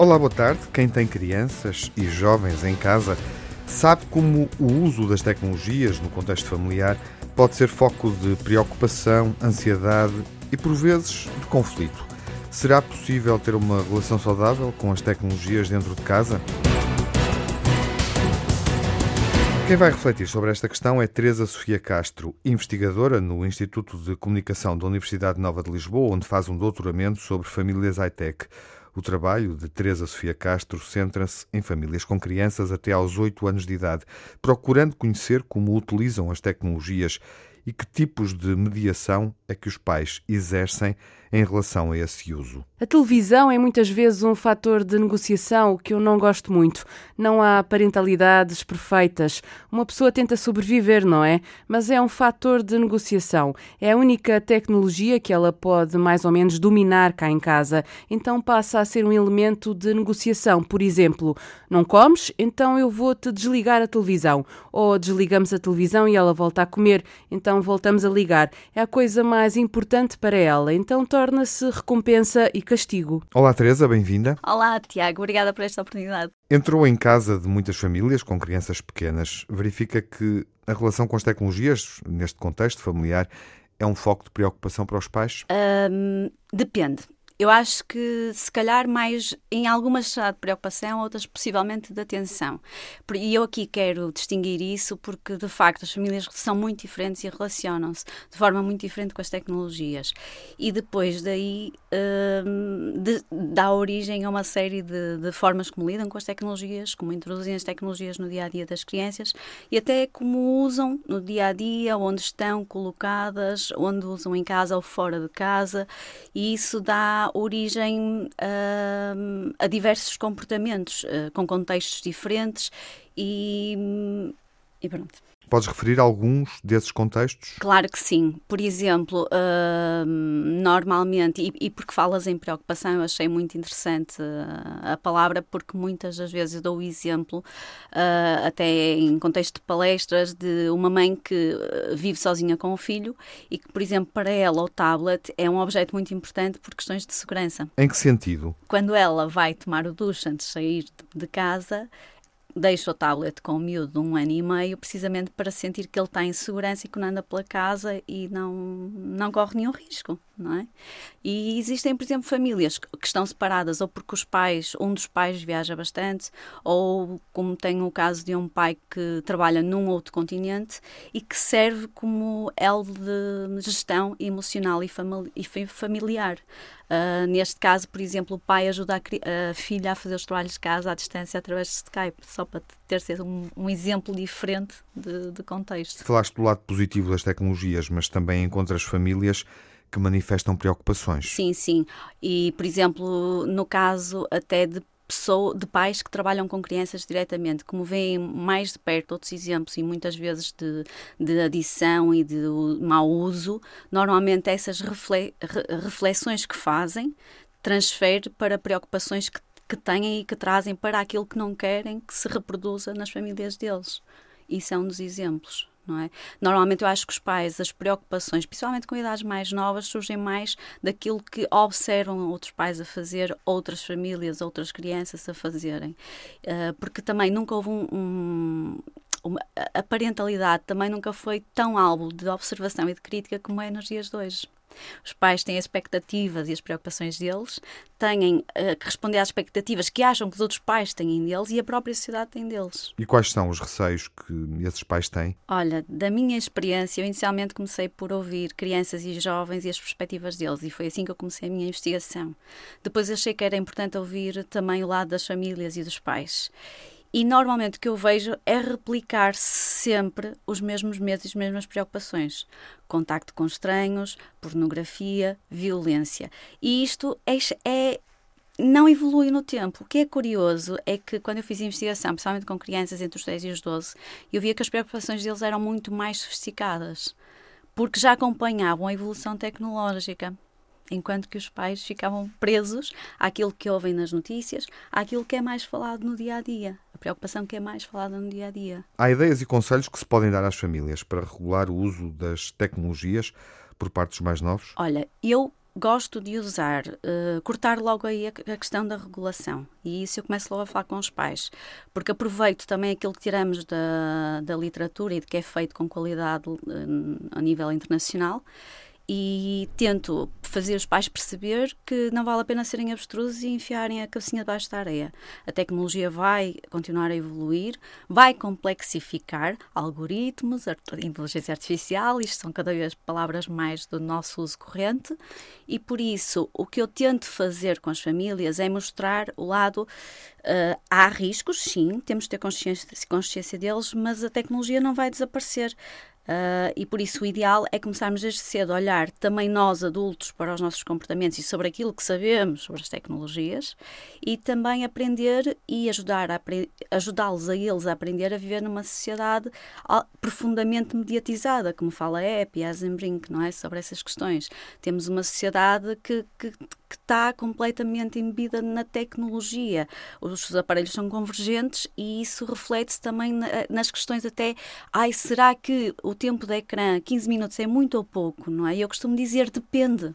Olá, boa tarde. Quem tem crianças e jovens em casa sabe como o uso das tecnologias no contexto familiar pode ser foco de preocupação, ansiedade e, por vezes, de conflito. Será possível ter uma relação saudável com as tecnologias dentro de casa? Quem vai refletir sobre esta questão é Teresa Sofia Castro, investigadora no Instituto de Comunicação da Universidade Nova de Lisboa, onde faz um doutoramento sobre famílias high-tech. O trabalho de Teresa Sofia Castro centra-se em famílias com crianças até aos 8 anos de idade, procurando conhecer como utilizam as tecnologias e que tipos de mediação é que os pais exercem em relação a esse uso. A televisão é muitas vezes um fator de negociação que eu não gosto muito. Não há parentalidades perfeitas. Uma pessoa tenta sobreviver, não é? Mas é um fator de negociação. É a única tecnologia que ela pode mais ou menos dominar cá em casa. Então passa a ser um elemento de negociação. Por exemplo, não comes? Então eu vou-te desligar a televisão. Ou desligamos a televisão e ela volta a comer. Então voltamos a ligar. É a coisa mais importante para ela. Então torna-se recompensa e castigo. Olá, Teresa, bem-vinda. Olá, Tiago, obrigada por esta oportunidade. Entrou em casa de muitas famílias com crianças pequenas. Verifica que a relação com as tecnologias, neste contexto familiar, é um foco de preocupação para os pais? Um, depende. Eu acho que se calhar mais em algumas será de preocupação, outras possivelmente de atenção. E eu aqui quero distinguir isso porque de facto as famílias são muito diferentes e relacionam-se de forma muito diferente com as tecnologias. E depois daí hum, de, dá origem a uma série de, de, formas como lidam com as tecnologias, como introduzem as tecnologias no dia a dia das crianças e até como usam no dia a dia, onde estão colocadas, onde usam em casa ou fora de casa, e isso dá origem uh, a diversos comportamentos, uh, com contextos diferentes e, e pronto. Podes referir alguns desses contextos? Claro que sim. Por exemplo, uh, normalmente, e, e, porque falas em preocupação, eu achei muito interessante uh, a palavra, porque muitas das vezes eu dou o exemplo, uh, até em contexto de palestras, de uma mãe que vive sozinha com o filho e que, por exemplo, para ela o tablet é um objeto muito importante por questões de segurança. Em que sentido? Quando ela vai tomar o duche antes de sair de casa, deixa o tablet com o miúdo de um ano e meio, precisamente para sentir que ele está em segurança e que não anda pela casa e não, não corre nenhum risco, não é? E existem, por exemplo, famílias que estão separadas ou porque os pais, um dos pais viaja bastante, ou como tem o caso de um pai que trabalha num outro continente e que serve como elo de gestão emocional e, familiar. Uh, neste caso, por exemplo, o pai ajuda a, a, filha a fazer os trabalhos de casa à distância através de Skype, só para ter sido um, um exemplo diferente de, de contexto. Falaste do lado positivo das tecnologias, mas também encontras famílias que manifestam preocupações. Sim, sim. E, por exemplo, no caso até de pessoa, de pais que trabalham com crianças diretamente, como veem mais de perto outros exemplos e muitas vezes de, de adição e de mau uso, normalmente essas reflexões que fazem transferem para preocupações que, que têm e que trazem para aquilo que não querem que se reproduza nas famílias deles. Isso é um dos exemplos é? Normalmente eu acho que os pais, as preocupações, principalmente com idades mais novas, surgem mais daquilo que observam outros pais a fazer, outras famílias, outras crianças a fazerem. Uh, porque também nunca houve um, um uma, a parentalidade também nunca foi tão alvo de observação e de crítica como é nos dias de hoje. Os pais têm as expectativas e as preocupações deles, têm uh, que responder às expectativas que acham que os outros pais têm deles e a própria sociedade tem deles. E quais são os receios que esses pais têm? Olha, da minha experiência, eu inicialmente comecei por ouvir crianças e jovens e as perspectivas deles, e foi assim que eu comecei a minha investigação. Depois achei que era importante ouvir também o lado das famílias e dos pais. E normalmente o que eu vejo é replicar sempre os mesmos medos e as mesmas preocupações. Contacto com estranhos, pornografia, violência. E isto é, é não evolui no tempo. O que é curioso é que quando eu fiz investigação, principalmente com crianças entre os 10 e os 12, eu via que as preocupações deles eram muito mais sofisticadas, porque já acompanhavam a evolução tecnológica enquanto que os pais ficavam presos àquilo que ouvem nas notícias, àquilo que é mais falado no dia a dia, a preocupação que é mais falada no dia a dia. Há ideias e conselhos que se podem dar às famílias para regular o uso das tecnologias por parte dos mais novos? Olha, eu gosto de usar, uh, cortar logo aí a, a, questão da regulação. E isso eu começo logo a falar com os pais, porque aproveito também aquilo que tiramos da, da literatura e de que é feito com qualidade uh, a nível internacional e tento fazer os pais perceber que não vale a pena serem abstrusos e enfiarem a cabecinha debaixo da areia. A tecnologia vai continuar a evoluir, vai complexificar algoritmos, inteligência artificial, isto são cada vez palavras mais do nosso uso corrente, e por isso o que eu tento fazer com as famílias é mostrar o lado. Uh, há riscos, sim, temos de ter consciência, consciência deles, mas a tecnologia não vai desaparecer. Uh, e por isso o ideal é começarmos desde cedo a olhar também nós adultos para os nossos comportamentos e sobre aquilo que sabemos sobre as tecnologias e também aprender e ajudar ajudá-los a eles a aprender a viver numa sociedade profundamente mediatizada, como fala a Epi, a Zembrink, não é? Sobre essas questões. Temos uma sociedade que, que, que está completamente embebida na tecnologia. Os aparelhos são convergentes e isso reflete-se também nas questões até, ai, será que o tempo de ecrã, 15 minutos é muito ou pouco, não é? Eu costumo dizer, depende.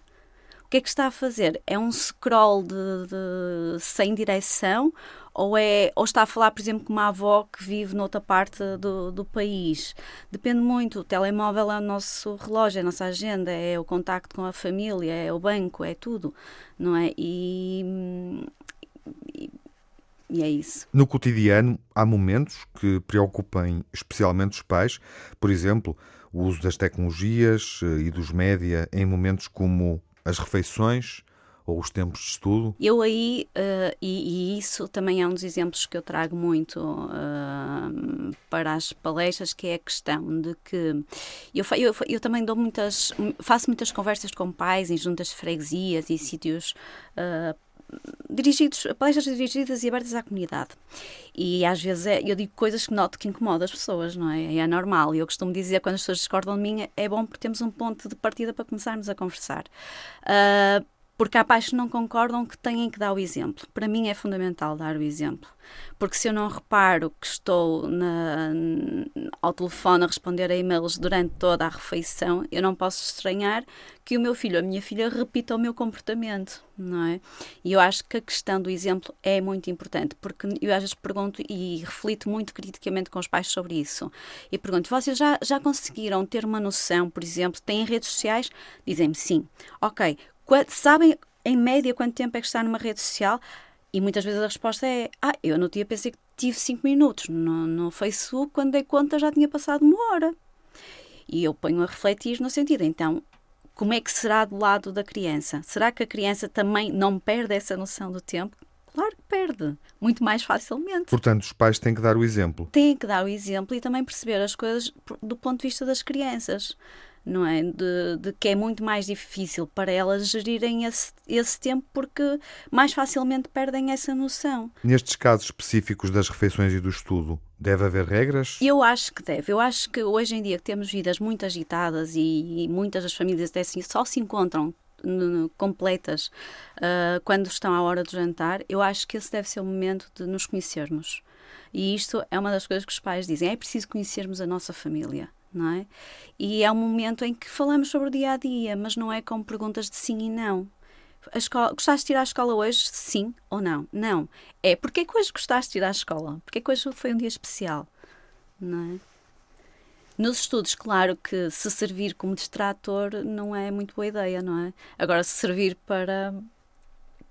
O que é que está a fazer? É um scroll de, de, sem direção ou, é, ou está a falar, por exemplo, com uma avó que vive noutra parte do, do país? Depende muito. O telemóvel é o nosso relógio, é a nossa agenda, é o contacto com a família, é o banco, é tudo, não é? E, e e é isso. No cotidiano, há momentos que preocupem especialmente os pais, por exemplo, o uso das tecnologias eh, e dos média em momentos como as refeições ou os tempos de estudo? Eu aí, uh, e, e, isso também é um dos exemplos que eu trago muito uh, para as palestras, que é a questão de que eu, eu, eu, também dou muitas, faço muitas conversas com pais em juntas de freguesias e sítios uh, dirigidos, palestras dirigidas e abertas à comunidade. E às vezes é, eu digo coisas que noto que incomodam as pessoas, não é? É normal. E eu costumo dizer, quando as pessoas discordam de mim, é bom porque temos um ponto de partida para começarmos a conversar. Uh, porque há pais que não concordam que têm que dar o exemplo. Para mim é fundamental dar o exemplo. Porque se eu não reparo que estou na, ao telefone a responder a e-mails durante toda a refeição, eu não posso estranhar que o meu filho ou a minha filha repita o meu comportamento, não é? E eu acho que a questão do exemplo é muito importante, porque eu às vezes pergunto e reflito muito criticamente com os pais sobre isso. E pergunto, vocês já, já conseguiram ter uma noção, por exemplo, têm redes sociais? Dizem-me sim. Ok, sabem em média quanto tempo é que está numa rede social? E muitas vezes a resposta é: Ah, eu no dia pensei que tive 5 minutos no, no Facebook, quando dei conta já tinha passado uma hora. E eu ponho a refletir no sentido, então, como é que será do lado da criança? Será que a criança também não perde essa noção do tempo? Claro que perde, muito mais facilmente. Portanto, os pais têm que dar o exemplo. Têm que dar o exemplo e também perceber as coisas do ponto de vista das crianças não é? De, de, que é muito mais difícil para elas gerirem esse, esse tempo porque mais facilmente perdem essa noção. Nestes casos específicos das refeições e do estudo, deve haver regras? Eu acho que deve. Eu acho que hoje em dia que temos vidas muito agitadas e, e muitas das famílias até assim, só se encontram completas uh, quando estão à hora do jantar, eu acho que esse deve ser o momento de nos conhecermos. E isto é uma das coisas que os pais dizem: é preciso conhecermos a nossa família não é? E é um momento em que falamos sobre o dia a dia, mas não é com perguntas de sim e não. A escola, gostaste de ir à escola hoje? Sim ou não? Não. É porque que hoje gostaste de ir à escola? Porque que hoje foi um dia especial? Não é? Nos estudos, claro que se servir como distrator não é muito boa ideia, não é? Agora, se servir para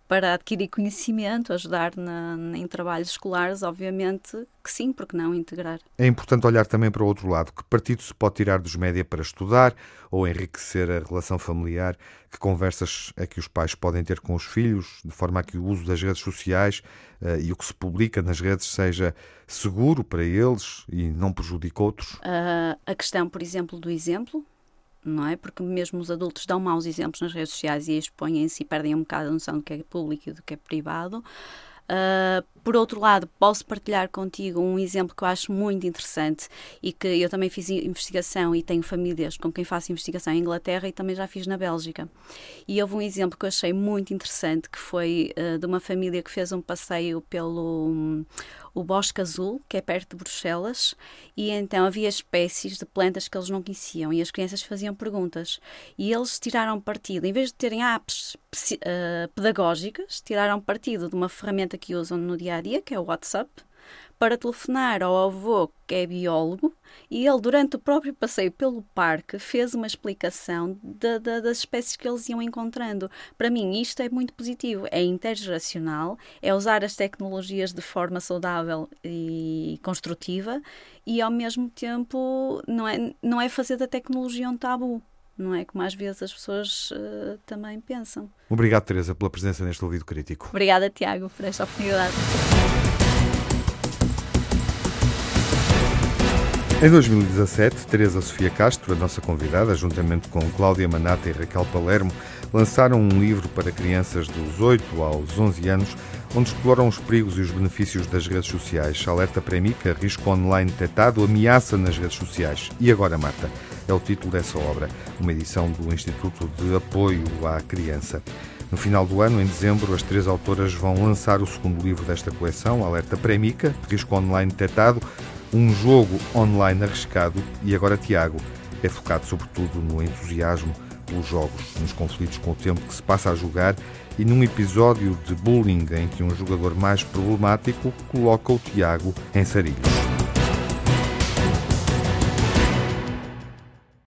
para adquirir conhecimento, ajudar na, em trabalhos escolares, obviamente que sim, porque não integrar. É importante olhar também para o outro lado. Que partido se pode tirar dos média para estudar ou enriquecer a relação familiar? Que conversas é que os pais podem ter com os filhos, de forma a que o uso das redes sociais uh, e o que se publica nas redes seja seguro para eles e não prejudique outros? Uh, a questão, por exemplo, do exemplo, não é? Porque mesmo os adultos dão maus exemplos nas redes sociais e expõem-se e perdem um bocado a noção do que é público e do que é privado. Uh, por outro lado, posso partilhar contigo um exemplo que eu acho muito interessante e que eu também fiz investigação e tenho famílias com quem faço investigação em Inglaterra e também já fiz na Bélgica. E houve um exemplo que eu achei muito interessante que foi uh, de uma família que fez um passeio pelo um, o Bosque Azul, que é perto de Bruxelas, e então havia espécies de plantas que eles não conheciam e as crianças faziam perguntas. E eles tiraram partido, em vez de terem apps uh, pedagógicas, tiraram partido de uma ferramenta que usam no dia a dia, que é o WhatsApp para telefonar ao avô, que é biólogo, e ele, durante o próprio passeio pelo parque, fez uma explicação de, de, das espécies que eles iam encontrando. Para mim, isto é muito positivo. É intergeracional, é usar as tecnologias de forma saudável e construtiva, e ao mesmo tempo não é, não é fazer da tecnologia um tabu não é como às vezes as pessoas uh, também pensam. Obrigado, Teresa, pela presença neste ouvido crítico. Obrigada, Tiago, por esta oportunidade. Em 2017, Teresa Sofia Castro, a nossa convidada, juntamente com Cláudia Manata e Raquel Palermo, lançaram um livro para crianças dos 8 aos 11 anos, onde exploram os perigos e os benefícios das redes sociais. Alerta Premica, risco online detectado, ameaça nas redes sociais. E agora mata. É o título dessa obra, uma edição do Instituto de Apoio à Criança. No final do ano, em dezembro, as três autoras vão lançar o segundo livro desta coleção, Alerta Premica, risco online detectado, um jogo online arriscado e agora Tiago é focado sobretudo no entusiasmo pelos jogos, nos conflitos com o tempo que se passa a jogar e num episódio de bullying em que um jogador mais problemático coloca o Tiago em sarilhos.